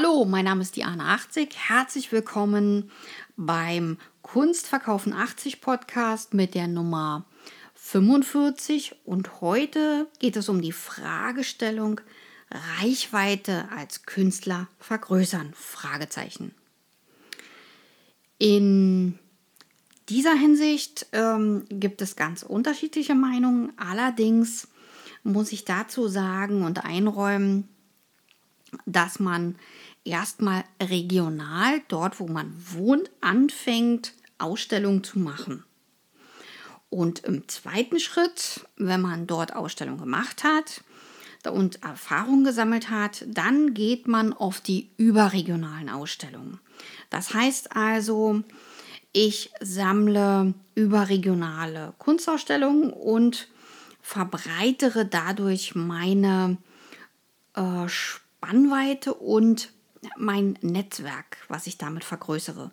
Hallo, mein Name ist Diana 80. Herzlich willkommen beim Kunstverkaufen 80 Podcast mit der Nummer 45 und heute geht es um die Fragestellung Reichweite als Künstler vergrößern? Fragezeichen. In dieser Hinsicht ähm, gibt es ganz unterschiedliche Meinungen. Allerdings muss ich dazu sagen und einräumen, dass man erstmal regional, dort wo man wohnt, anfängt, Ausstellungen zu machen. Und im zweiten Schritt, wenn man dort Ausstellungen gemacht hat und Erfahrungen gesammelt hat, dann geht man auf die überregionalen Ausstellungen. Das heißt also, ich sammle überregionale Kunstausstellungen und verbreitere dadurch meine äh, Spannweite und mein Netzwerk, was ich damit vergrößere.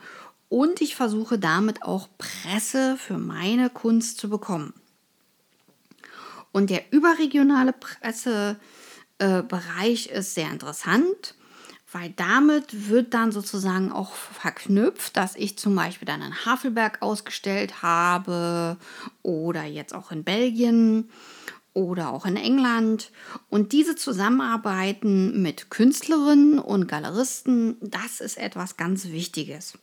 Und ich versuche damit auch Presse für meine Kunst zu bekommen. Und der überregionale Pressebereich äh, ist sehr interessant, weil damit wird dann sozusagen auch verknüpft, dass ich zum Beispiel dann in Havelberg ausgestellt habe oder jetzt auch in Belgien oder auch in England. Und diese Zusammenarbeiten mit Künstlerinnen und Galeristen, das ist etwas ganz Wichtiges.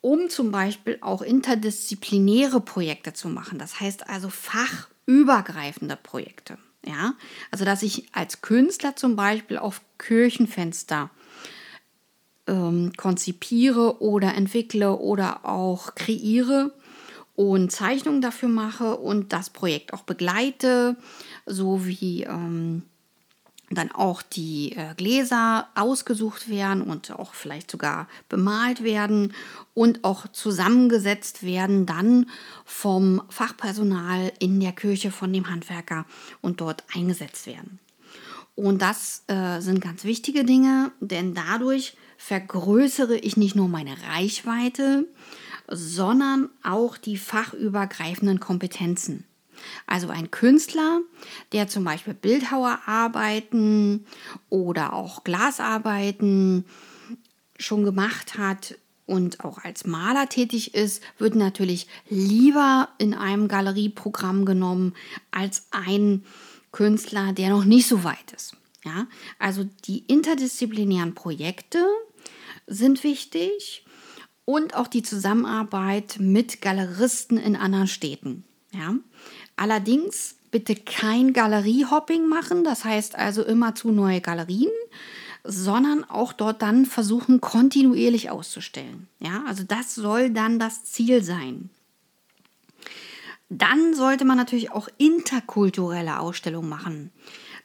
Um zum Beispiel auch interdisziplinäre Projekte zu machen, das heißt also fachübergreifende Projekte. Ja, also dass ich als Künstler zum Beispiel auf Kirchenfenster ähm, konzipiere oder entwickle oder auch kreiere und Zeichnungen dafür mache und das Projekt auch begleite, sowie ähm, dann auch die äh, Gläser ausgesucht werden und auch vielleicht sogar bemalt werden und auch zusammengesetzt werden dann vom Fachpersonal in der Kirche von dem Handwerker und dort eingesetzt werden. Und das äh, sind ganz wichtige Dinge, denn dadurch vergrößere ich nicht nur meine Reichweite, sondern auch die fachübergreifenden Kompetenzen. Also ein Künstler, der zum Beispiel Bildhauerarbeiten oder auch Glasarbeiten schon gemacht hat und auch als Maler tätig ist, wird natürlich lieber in einem Galerieprogramm genommen als ein Künstler, der noch nicht so weit ist. Ja, also die interdisziplinären Projekte sind wichtig und auch die Zusammenarbeit mit Galeristen in anderen Städten. Ja? Allerdings bitte kein Galeriehopping machen, das heißt also immer zu neue Galerien, sondern auch dort dann versuchen, kontinuierlich auszustellen. Ja? Also das soll dann das Ziel sein. Dann sollte man natürlich auch interkulturelle Ausstellungen machen.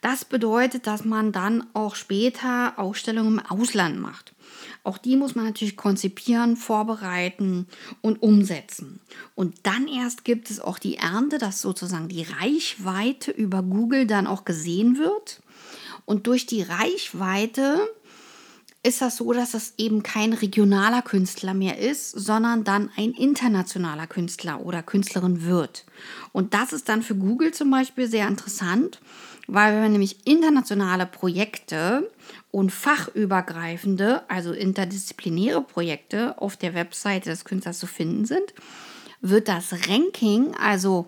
Das bedeutet, dass man dann auch später Ausstellungen im Ausland macht. Auch die muss man natürlich konzipieren, vorbereiten und umsetzen. Und dann erst gibt es auch die Ernte, dass sozusagen die Reichweite über Google dann auch gesehen wird. Und durch die Reichweite ist das so, dass es eben kein regionaler Künstler mehr ist, sondern dann ein internationaler Künstler oder Künstlerin wird. Und das ist dann für Google zum Beispiel sehr interessant, weil wenn man nämlich internationale Projekte und fachübergreifende, also interdisziplinäre Projekte auf der Webseite des Künstlers zu finden sind, wird das Ranking, also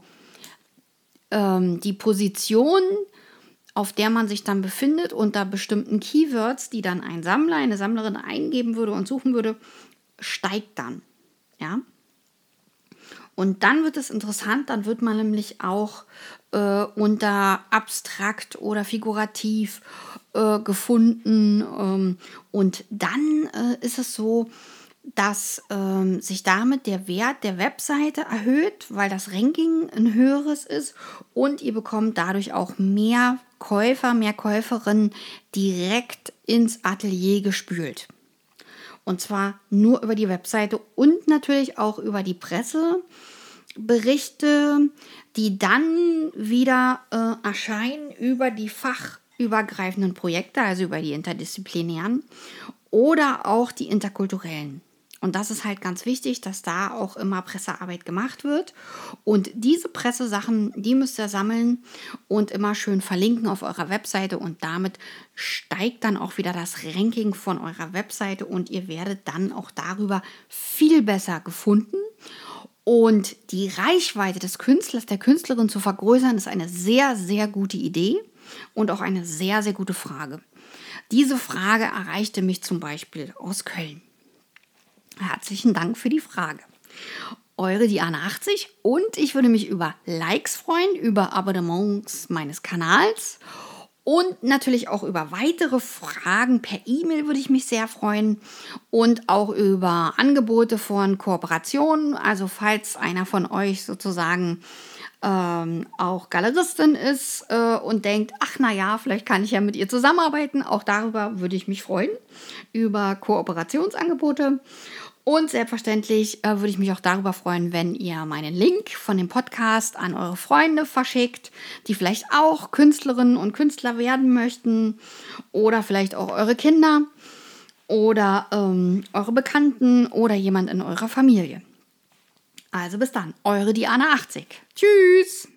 ähm, die Position, auf der man sich dann befindet, unter bestimmten Keywords, die dann ein Sammler, eine Sammlerin eingeben würde und suchen würde, steigt dann. Ja. Und dann wird es interessant, dann wird man nämlich auch äh, unter abstrakt oder figurativ äh, gefunden. Ähm, und dann äh, ist es so, dass ähm, sich damit der Wert der Webseite erhöht, weil das Ranking ein höheres ist und ihr bekommt dadurch auch mehr Käufer, mehr Käuferinnen direkt ins Atelier gespült. Und zwar nur über die Webseite und natürlich auch über die Presseberichte, die dann wieder äh, erscheinen über die fachübergreifenden Projekte, also über die interdisziplinären oder auch die interkulturellen Und das ist halt ganz wichtig, dass da auch immer Pressearbeit gemacht wird. Und diese Pressesachen, die müsst ihr sammeln und immer schön verlinken auf eurer Webseite. Und damit steigt dann auch wieder das Ranking von eurer Webseite und ihr werdet dann auch darüber viel besser gefunden. Und die Reichweite des Künstlers, der Künstlerin zu vergrößern, ist eine sehr, sehr gute Idee und auch eine sehr, sehr gute Frage. Diese Frage erreichte mich zum Beispiel aus Köln. Herzlichen Dank für die Frage. Eure Diana 80 und ich würde mich über Likes freuen, über Abonnements meines Kanals und natürlich auch über weitere Fragen per E-Mail würde ich mich sehr freuen und auch über Angebote von Kooperationen. Also falls einer von euch sozusagen ähm, auch Galeristin ist äh, und denkt, ach na ja, vielleicht kann ich ja mit ihr zusammenarbeiten. Auch darüber würde ich mich freuen, über Kooperationsangebote. Und selbstverständlich äh, würde ich mich auch darüber freuen, wenn ihr meinen Link von dem Podcast an eure Freunde verschickt, die vielleicht auch Künstlerinnen und Künstler werden möchten oder vielleicht auch eure Kinder oder ähm, eure Bekannten oder jemand in eurer Familie. Also bis dann, eure Diana 80. Tschüss!